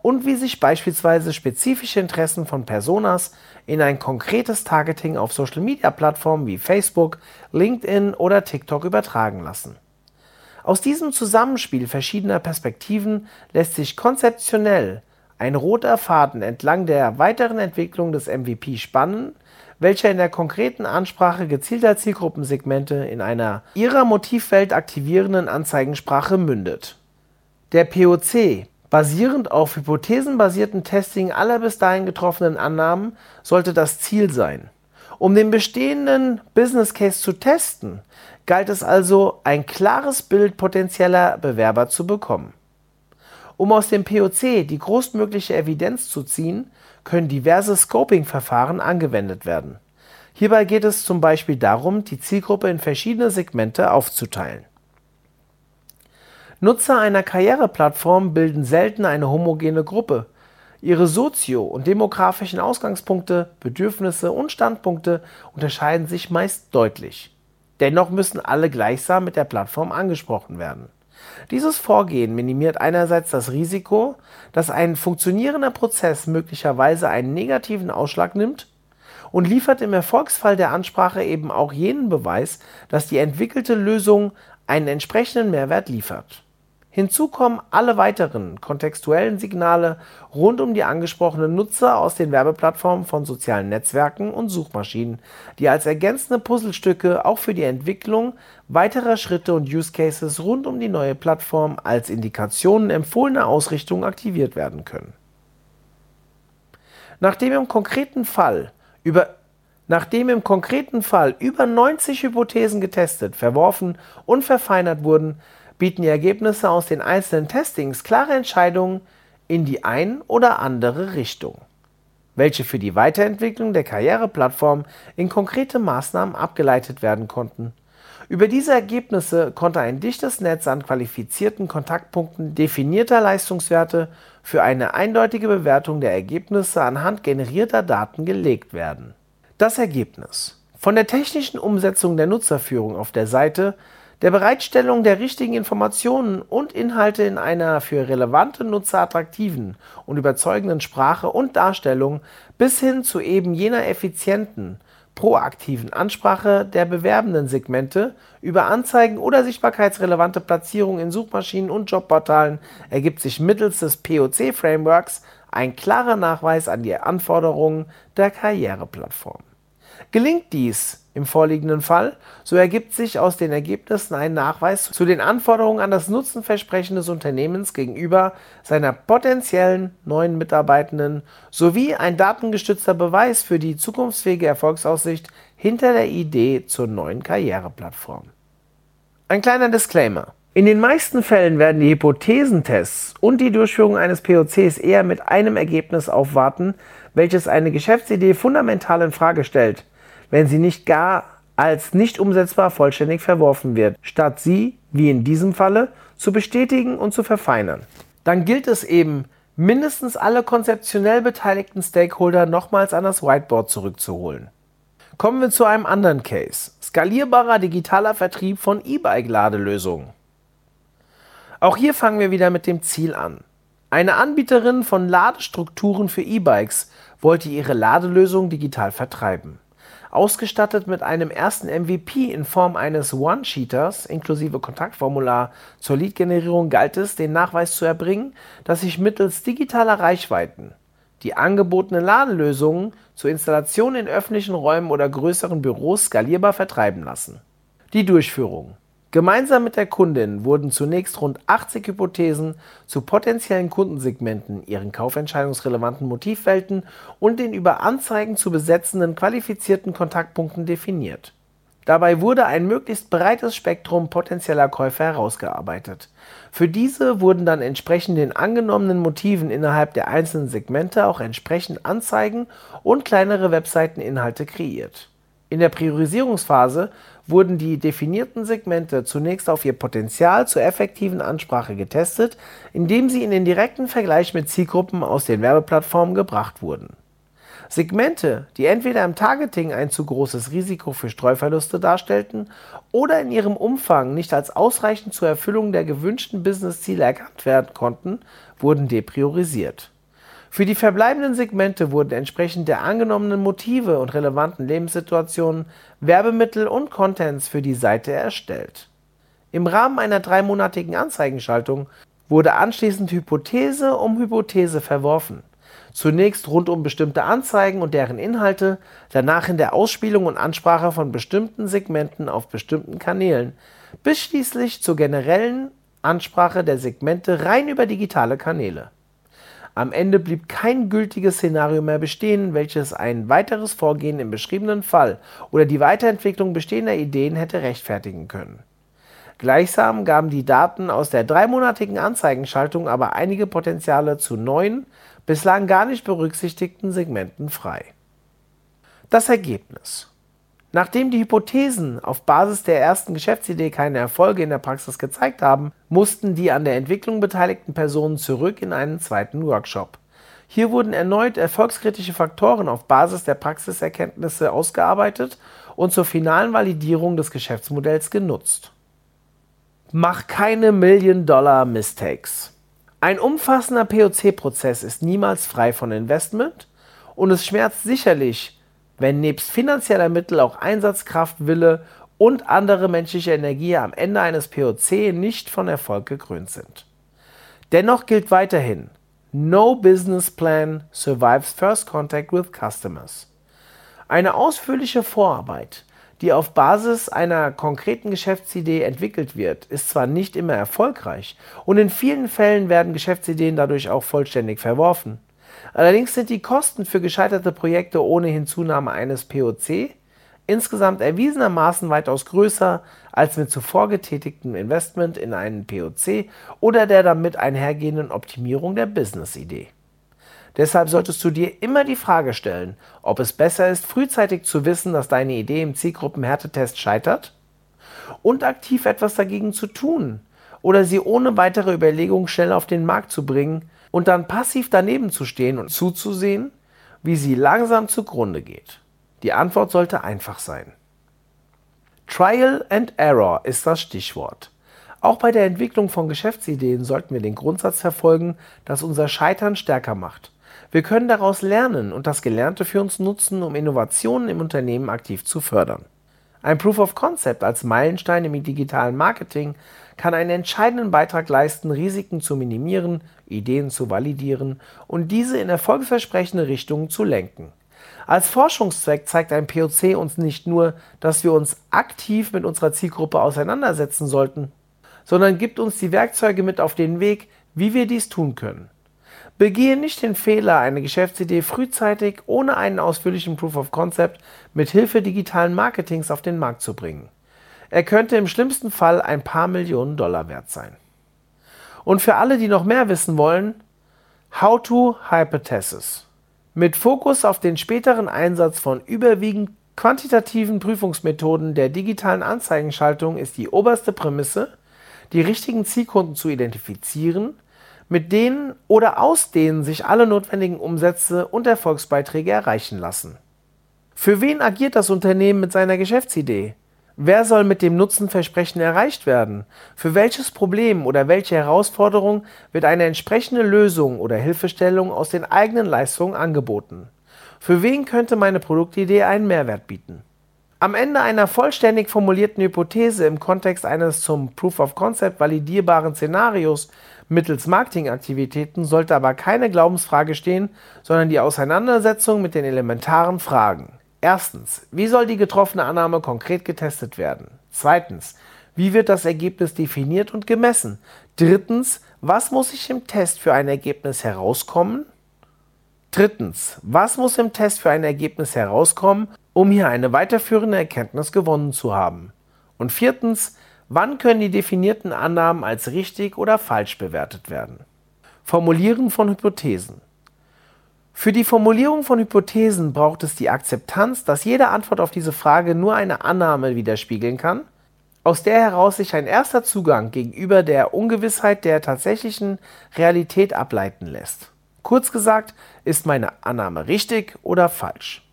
und wie sich beispielsweise spezifische Interessen von Personas in ein konkretes Targeting auf Social-Media-Plattformen wie Facebook, LinkedIn oder TikTok übertragen lassen. Aus diesem Zusammenspiel verschiedener Perspektiven lässt sich konzeptionell ein roter Faden entlang der weiteren Entwicklung des MVP spannen, welcher in der konkreten Ansprache gezielter Zielgruppensegmente in einer ihrer Motivwelt aktivierenden Anzeigensprache mündet. Der POC Basierend auf hypothesenbasierten Testing aller bis dahin getroffenen Annahmen sollte das Ziel sein. Um den bestehenden Business Case zu testen, galt es also, ein klares Bild potenzieller Bewerber zu bekommen. Um aus dem POC die größtmögliche Evidenz zu ziehen, können diverse Scoping-Verfahren angewendet werden. Hierbei geht es zum Beispiel darum, die Zielgruppe in verschiedene Segmente aufzuteilen. Nutzer einer Karriereplattform bilden selten eine homogene Gruppe. Ihre sozio- und demografischen Ausgangspunkte, Bedürfnisse und Standpunkte unterscheiden sich meist deutlich. Dennoch müssen alle gleichsam mit der Plattform angesprochen werden. Dieses Vorgehen minimiert einerseits das Risiko, dass ein funktionierender Prozess möglicherweise einen negativen Ausschlag nimmt und liefert im Erfolgsfall der Ansprache eben auch jenen Beweis, dass die entwickelte Lösung einen entsprechenden Mehrwert liefert. Hinzu kommen alle weiteren kontextuellen Signale rund um die angesprochenen Nutzer aus den Werbeplattformen von sozialen Netzwerken und Suchmaschinen, die als ergänzende Puzzlestücke auch für die Entwicklung weiterer Schritte und Use Cases rund um die neue Plattform als Indikationen empfohlener Ausrichtung aktiviert werden können. Nachdem im konkreten Fall über Nachdem im konkreten Fall über 90 Hypothesen getestet, verworfen und verfeinert wurden, bieten die Ergebnisse aus den einzelnen Testings klare Entscheidungen in die ein oder andere Richtung. welche für die Weiterentwicklung der Karriereplattform in konkrete Maßnahmen abgeleitet werden konnten. Über diese Ergebnisse konnte ein dichtes Netz an qualifizierten Kontaktpunkten definierter Leistungswerte für eine eindeutige Bewertung der Ergebnisse anhand generierter Daten gelegt werden. Das Ergebnis. Von der technischen Umsetzung der Nutzerführung auf der Seite, der Bereitstellung der richtigen Informationen und Inhalte in einer für relevante Nutzer attraktiven und überzeugenden Sprache und Darstellung bis hin zu eben jener effizienten proaktiven Ansprache der bewerbenden Segmente über Anzeigen oder sichtbarkeitsrelevante Platzierungen in Suchmaschinen und Jobportalen ergibt sich mittels des POC-Frameworks ein klarer Nachweis an die Anforderungen der Karriereplattform. Gelingt dies im vorliegenden Fall, so ergibt sich aus den Ergebnissen ein Nachweis zu den Anforderungen an das Nutzenversprechen des Unternehmens gegenüber seiner potenziellen neuen Mitarbeitenden sowie ein datengestützter Beweis für die zukunftsfähige Erfolgsaussicht hinter der Idee zur neuen Karriereplattform. Ein kleiner Disclaimer. In den meisten Fällen werden die Hypothesentests und die Durchführung eines POCs eher mit einem Ergebnis aufwarten, welches eine Geschäftsidee fundamental in Frage stellt – wenn sie nicht gar als nicht umsetzbar vollständig verworfen wird, statt sie, wie in diesem Falle, zu bestätigen und zu verfeinern. Dann gilt es eben, mindestens alle konzeptionell beteiligten Stakeholder nochmals an das Whiteboard zurückzuholen. Kommen wir zu einem anderen Case. Skalierbarer digitaler Vertrieb von E-Bike-Ladelösungen. Auch hier fangen wir wieder mit dem Ziel an. Eine Anbieterin von Ladestrukturen für E-Bikes wollte ihre Ladelösung digital vertreiben. Ausgestattet mit einem ersten MVP in Form eines One-Sheeters inklusive Kontaktformular zur Lead-Generierung galt es, den Nachweis zu erbringen, dass sich mittels digitaler Reichweiten die angebotenen Ladenlösungen zur Installation in öffentlichen Räumen oder größeren Büros skalierbar vertreiben lassen. Die Durchführung Gemeinsam mit der Kundin wurden zunächst rund 80 Hypothesen zu potenziellen Kundensegmenten, ihren kaufentscheidungsrelevanten Motivwelten und den über Anzeigen zu besetzenden qualifizierten Kontaktpunkten definiert. Dabei wurde ein möglichst breites Spektrum potenzieller Käufer herausgearbeitet. Für diese wurden dann entsprechend den angenommenen Motiven innerhalb der einzelnen Segmente auch entsprechend Anzeigen und kleinere Webseiteninhalte kreiert. In der Priorisierungsphase wurden die definierten Segmente zunächst auf ihr Potenzial zur effektiven Ansprache getestet, indem sie in den direkten Vergleich mit Zielgruppen aus den Werbeplattformen gebracht wurden. Segmente, die entweder im Targeting ein zu großes Risiko für Streuverluste darstellten oder in ihrem Umfang nicht als ausreichend zur Erfüllung der gewünschten Businessziele erkannt werden konnten, wurden depriorisiert. Für die verbleibenden Segmente wurden entsprechend der angenommenen Motive und relevanten Lebenssituationen Werbemittel und Contents für die Seite erstellt. Im Rahmen einer dreimonatigen Anzeigenschaltung wurde anschließend Hypothese um Hypothese verworfen. Zunächst rund um bestimmte Anzeigen und deren Inhalte, danach in der Ausspielung und Ansprache von bestimmten Segmenten auf bestimmten Kanälen, bis schließlich zur generellen Ansprache der Segmente rein über digitale Kanäle. Am Ende blieb kein gültiges Szenario mehr bestehen, welches ein weiteres Vorgehen im beschriebenen Fall oder die Weiterentwicklung bestehender Ideen hätte rechtfertigen können. Gleichsam gaben die Daten aus der dreimonatigen Anzeigenschaltung aber einige Potenziale zu neuen, bislang gar nicht berücksichtigten Segmenten frei. Das Ergebnis Nachdem die Hypothesen auf Basis der ersten Geschäftsidee keine Erfolge in der Praxis gezeigt haben, mussten die an der Entwicklung beteiligten Personen zurück in einen zweiten Workshop. Hier wurden erneut erfolgskritische Faktoren auf Basis der Praxiserkenntnisse ausgearbeitet und zur finalen Validierung des Geschäftsmodells genutzt. Mach keine Million-Dollar-Mistakes. Ein umfassender POC-Prozess ist niemals frei von Investment und es schmerzt sicherlich, wenn nebst finanzieller Mittel auch Einsatzkraft, Wille und andere menschliche Energie am Ende eines POC nicht von Erfolg gekrönt sind. Dennoch gilt weiterhin, No Business Plan survives First Contact with Customers. Eine ausführliche Vorarbeit, die auf Basis einer konkreten Geschäftsidee entwickelt wird, ist zwar nicht immer erfolgreich und in vielen Fällen werden Geschäftsideen dadurch auch vollständig verworfen. Allerdings sind die Kosten für gescheiterte Projekte ohne Hinzunahme eines POC insgesamt erwiesenermaßen weitaus größer als mit zuvor getätigtem Investment in einen POC oder der damit einhergehenden Optimierung der Business-Idee. Deshalb solltest du dir immer die Frage stellen, ob es besser ist, frühzeitig zu wissen, dass deine Idee im Zielgruppenhärtetest scheitert und aktiv etwas dagegen zu tun oder sie ohne weitere Überlegung schnell auf den Markt zu bringen und dann passiv daneben zu stehen und zuzusehen, wie sie langsam zugrunde geht. Die Antwort sollte einfach sein. Trial and Error ist das Stichwort. Auch bei der Entwicklung von Geschäftsideen sollten wir den Grundsatz verfolgen, dass unser Scheitern stärker macht. Wir können daraus lernen und das Gelernte für uns nutzen, um Innovationen im Unternehmen aktiv zu fördern. Ein Proof of Concept als Meilenstein im digitalen Marketing kann einen entscheidenden Beitrag leisten, Risiken zu minimieren, Ideen zu validieren und diese in erfolgsversprechende Richtungen zu lenken. Als Forschungszweck zeigt ein POC uns nicht nur, dass wir uns aktiv mit unserer Zielgruppe auseinandersetzen sollten, sondern gibt uns die Werkzeuge mit auf den Weg, wie wir dies tun können. Begehe nicht den Fehler, eine Geschäftsidee frühzeitig ohne einen ausführlichen Proof of Concept mit Hilfe digitalen Marketings auf den Markt zu bringen. Er könnte im schlimmsten Fall ein paar Millionen Dollar wert sein. Und für alle, die noch mehr wissen wollen, How to Hypothesis. Mit Fokus auf den späteren Einsatz von überwiegend quantitativen Prüfungsmethoden der digitalen Anzeigenschaltung ist die oberste Prämisse, die richtigen Zielkunden zu identifizieren mit denen oder aus denen sich alle notwendigen Umsätze und Erfolgsbeiträge erreichen lassen. Für wen agiert das Unternehmen mit seiner Geschäftsidee? Wer soll mit dem Nutzenversprechen erreicht werden? Für welches Problem oder welche Herausforderung wird eine entsprechende Lösung oder Hilfestellung aus den eigenen Leistungen angeboten? Für wen könnte meine Produktidee einen Mehrwert bieten? Am Ende einer vollständig formulierten Hypothese im Kontext eines zum Proof of Concept validierbaren Szenarios mittels Marketingaktivitäten sollte aber keine Glaubensfrage stehen, sondern die Auseinandersetzung mit den elementaren Fragen. Erstens, wie soll die getroffene Annahme konkret getestet werden? Zweitens, wie wird das Ergebnis definiert und gemessen? Drittens, was muss ich im Test für ein Ergebnis herauskommen? Drittens, was muss im Test für ein Ergebnis herauskommen, um hier eine weiterführende Erkenntnis gewonnen zu haben. Und viertens, wann können die definierten Annahmen als richtig oder falsch bewertet werden? Formulieren von Hypothesen. Für die Formulierung von Hypothesen braucht es die Akzeptanz, dass jede Antwort auf diese Frage nur eine Annahme widerspiegeln kann, aus der heraus sich ein erster Zugang gegenüber der Ungewissheit der tatsächlichen Realität ableiten lässt. Kurz gesagt, ist meine Annahme richtig oder falsch?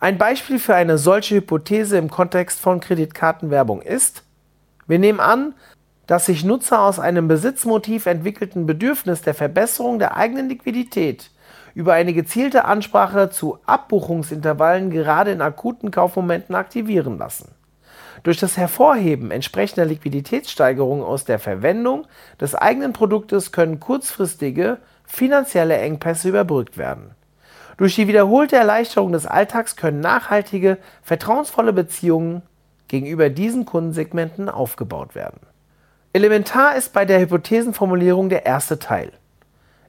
Ein Beispiel für eine solche Hypothese im Kontext von Kreditkartenwerbung ist, wir nehmen an, dass sich Nutzer aus einem Besitzmotiv entwickelten Bedürfnis der Verbesserung der eigenen Liquidität über eine gezielte Ansprache zu Abbuchungsintervallen gerade in akuten Kaufmomenten aktivieren lassen. Durch das Hervorheben entsprechender Liquiditätssteigerungen aus der Verwendung des eigenen Produktes können kurzfristige finanzielle Engpässe überbrückt werden. Durch die wiederholte Erleichterung des Alltags können nachhaltige, vertrauensvolle Beziehungen gegenüber diesen Kundensegmenten aufgebaut werden. Elementar ist bei der Hypothesenformulierung der erste Teil.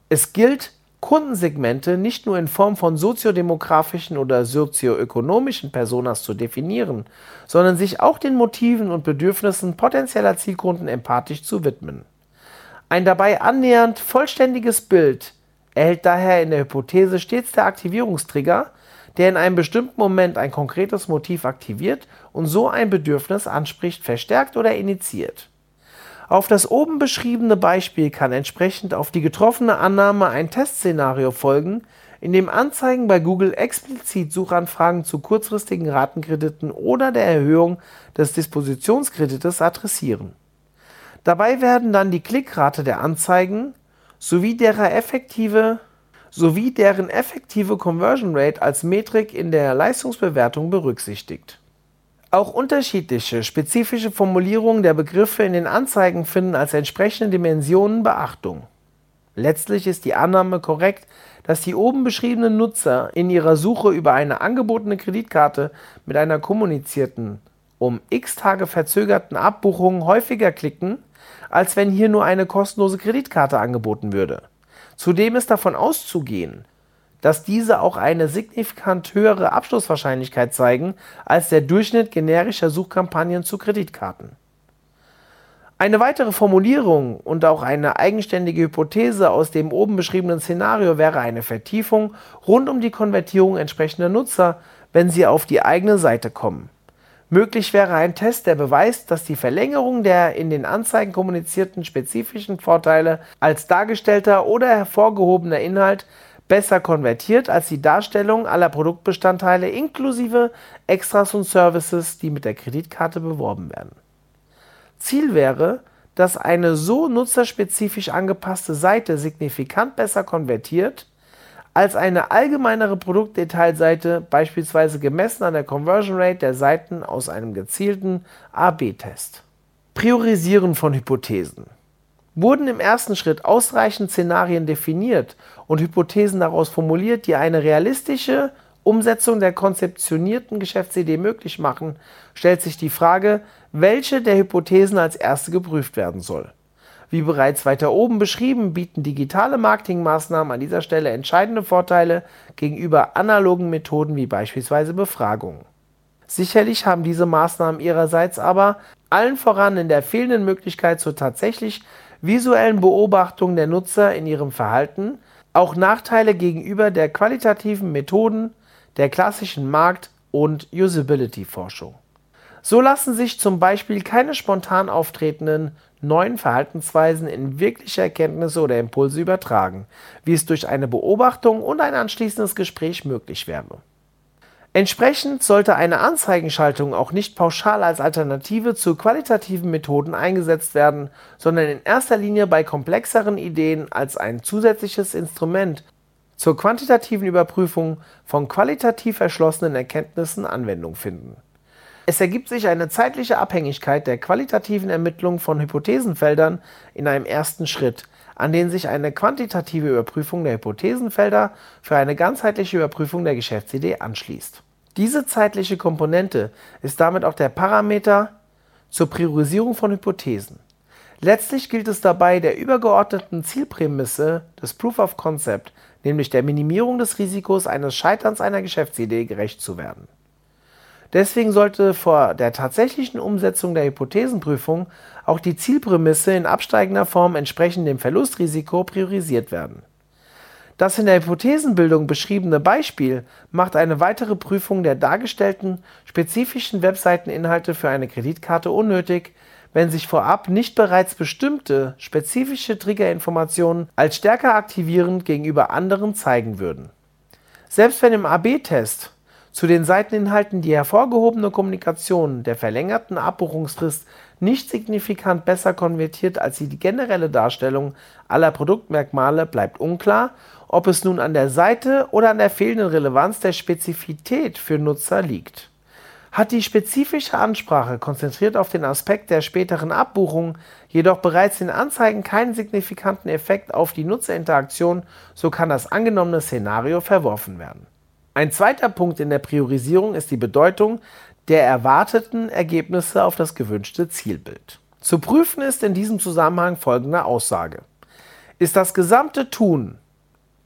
Es gilt, Kundensegmente nicht nur in Form von soziodemografischen oder sozioökonomischen Personas zu definieren, sondern sich auch den Motiven und Bedürfnissen potenzieller Zielkunden empathisch zu widmen. Ein dabei annähernd vollständiges Bild erhält daher in der Hypothese stets der Aktivierungstrigger, der in einem bestimmten Moment ein konkretes Motiv aktiviert und so ein Bedürfnis anspricht, verstärkt oder initiiert. Auf das oben beschriebene Beispiel kann entsprechend auf die getroffene Annahme ein Testszenario folgen, in dem Anzeigen bei Google explizit Suchanfragen zu kurzfristigen Ratenkrediten oder der Erhöhung des Dispositionskredites adressieren. Dabei werden dann die Klickrate der Anzeigen, sowie deren effektive sowie deren effektive Conversion Rate als Metrik in der Leistungsbewertung berücksichtigt. Auch unterschiedliche, spezifische Formulierungen der Begriffe in den Anzeigen finden als entsprechende Dimensionen Beachtung. Letztlich ist die Annahme korrekt, dass die oben beschriebenen Nutzer in ihrer Suche über eine angebotene Kreditkarte mit einer kommunizierten, um x Tage verzögerten Abbuchung häufiger klicken als wenn hier nur eine kostenlose Kreditkarte angeboten würde. Zudem ist davon auszugehen, dass diese auch eine signifikant höhere Abschlusswahrscheinlichkeit zeigen als der Durchschnitt generischer Suchkampagnen zu Kreditkarten. Eine weitere Formulierung und auch eine eigenständige Hypothese aus dem oben beschriebenen Szenario wäre eine Vertiefung rund um die Konvertierung entsprechender Nutzer, wenn sie auf die eigene Seite kommen. Möglich wäre ein Test, der beweist, dass die Verlängerung der in den Anzeigen kommunizierten spezifischen Vorteile als dargestellter oder hervorgehobener Inhalt besser konvertiert als die Darstellung aller Produktbestandteile inklusive Extras und Services, die mit der Kreditkarte beworben werden. Ziel wäre, dass eine so nutzerspezifisch angepasste Seite signifikant besser konvertiert als eine allgemeinere Produktdetailseite, beispielsweise gemessen an der Conversion Rate der Seiten aus einem gezielten A-B-Test. Priorisieren von Hypothesen. Wurden im ersten Schritt ausreichend Szenarien definiert und Hypothesen daraus formuliert, die eine realistische Umsetzung der konzeptionierten Geschäftsidee möglich machen, stellt sich die Frage, welche der Hypothesen als erste geprüft werden soll. Wie bereits weiter oben beschrieben, bieten digitale Marketingmaßnahmen an dieser Stelle entscheidende Vorteile gegenüber analogen Methoden wie beispielsweise Befragungen. Sicherlich haben diese Maßnahmen ihrerseits aber allen voran in der fehlenden Möglichkeit zur tatsächlich visuellen Beobachtung der Nutzer in ihrem Verhalten auch Nachteile gegenüber der qualitativen Methoden der klassischen Markt- und Usability-Forschung. So lassen sich zum Beispiel keine spontan auftretenden neuen Verhaltensweisen in wirkliche Erkenntnisse oder Impulse übertragen, wie es durch eine Beobachtung und ein anschließendes Gespräch möglich wäre. Entsprechend sollte eine Anzeigenschaltung auch nicht pauschal als Alternative zu qualitativen Methoden eingesetzt werden, sondern in erster Linie bei komplexeren Ideen als ein zusätzliches Instrument zur quantitativen Überprüfung von qualitativ erschlossenen Erkenntnissen Anwendung finden. Es ergibt sich eine zeitliche Abhängigkeit der qualitativen Ermittlung von Hypothesenfeldern in einem ersten Schritt, an den sich eine quantitative Überprüfung der Hypothesenfelder für eine ganzheitliche Überprüfung der Geschäftsidee anschließt. Diese zeitliche Komponente ist damit auch der Parameter zur Priorisierung von Hypothesen. Letztlich gilt es dabei, der übergeordneten Zielprämisse des Proof of Concept, nämlich der Minimierung des Risikos eines Scheiterns einer Geschäftsidee, gerecht zu werden. Deswegen sollte vor der tatsächlichen Umsetzung der Hypothesenprüfung auch die Zielprämisse in absteigender Form entsprechend dem Verlustrisiko priorisiert werden. Das in der Hypothesenbildung beschriebene Beispiel macht eine weitere Prüfung der dargestellten spezifischen Webseiteninhalte für eine Kreditkarte unnötig, wenn sich vorab nicht bereits bestimmte spezifische Triggerinformationen als stärker aktivierend gegenüber anderen zeigen würden. Selbst wenn im AB-Test zu den Seiteninhalten die hervorgehobene Kommunikation der verlängerten Abbuchungsfrist nicht signifikant besser konvertiert als die generelle Darstellung aller Produktmerkmale, bleibt unklar, ob es nun an der Seite oder an der fehlenden Relevanz der Spezifität für Nutzer liegt. Hat die spezifische Ansprache konzentriert auf den Aspekt der späteren Abbuchung jedoch bereits in Anzeigen keinen signifikanten Effekt auf die Nutzerinteraktion, so kann das angenommene Szenario verworfen werden. Ein zweiter Punkt in der Priorisierung ist die Bedeutung der erwarteten Ergebnisse auf das gewünschte Zielbild. Zu prüfen ist in diesem Zusammenhang folgende Aussage. Ist das gesamte Tun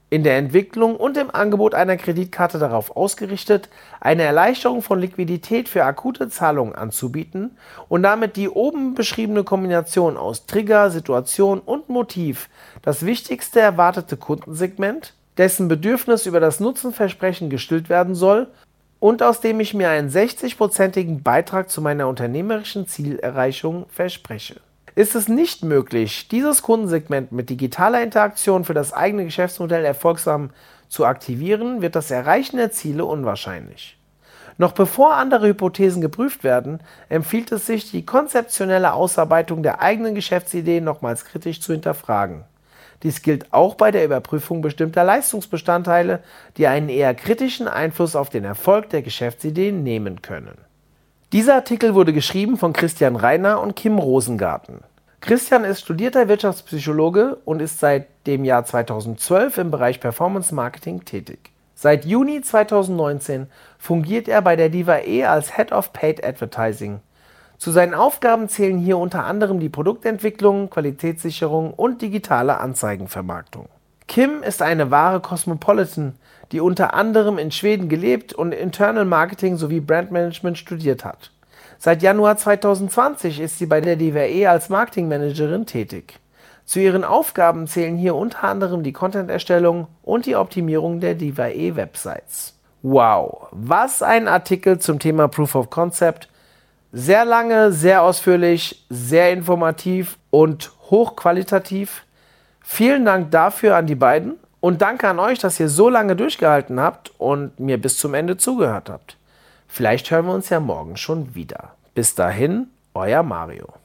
in der Entwicklung und im Angebot einer Kreditkarte darauf ausgerichtet, eine Erleichterung von Liquidität für akute Zahlungen anzubieten und damit die oben beschriebene Kombination aus Trigger, Situation und Motiv das wichtigste erwartete Kundensegment, dessen Bedürfnis über das Nutzenversprechen gestillt werden soll und aus dem ich mir einen 60-prozentigen Beitrag zu meiner unternehmerischen Zielerreichung verspreche. Ist es nicht möglich, dieses Kundensegment mit digitaler Interaktion für das eigene Geschäftsmodell erfolgsam zu aktivieren, wird das Erreichen der Ziele unwahrscheinlich. Noch bevor andere Hypothesen geprüft werden, empfiehlt es sich, die konzeptionelle Ausarbeitung der eigenen Geschäftsidee nochmals kritisch zu hinterfragen. Dies gilt auch bei der Überprüfung bestimmter Leistungsbestandteile, die einen eher kritischen Einfluss auf den Erfolg der Geschäftsideen nehmen können. Dieser Artikel wurde geschrieben von Christian Reiner und Kim Rosengarten. Christian ist studierter Wirtschaftspsychologe und ist seit dem Jahr 2012 im Bereich Performance Marketing tätig. Seit Juni 2019 fungiert er bei der Diva E als Head of Paid Advertising zu seinen Aufgaben zählen hier unter anderem die Produktentwicklung, Qualitätssicherung und digitale Anzeigenvermarktung. Kim ist eine wahre Cosmopolitan, die unter anderem in Schweden gelebt und Internal Marketing sowie Brandmanagement studiert hat. Seit Januar 2020 ist sie bei der DWE als Marketingmanagerin tätig. Zu ihren Aufgaben zählen hier unter anderem die Content-Erstellung und die Optimierung der DWE-Websites. Wow, was ein Artikel zum Thema Proof of Concept. Sehr lange, sehr ausführlich, sehr informativ und hochqualitativ. Vielen Dank dafür an die beiden und danke an euch, dass ihr so lange durchgehalten habt und mir bis zum Ende zugehört habt. Vielleicht hören wir uns ja morgen schon wieder. Bis dahin, euer Mario.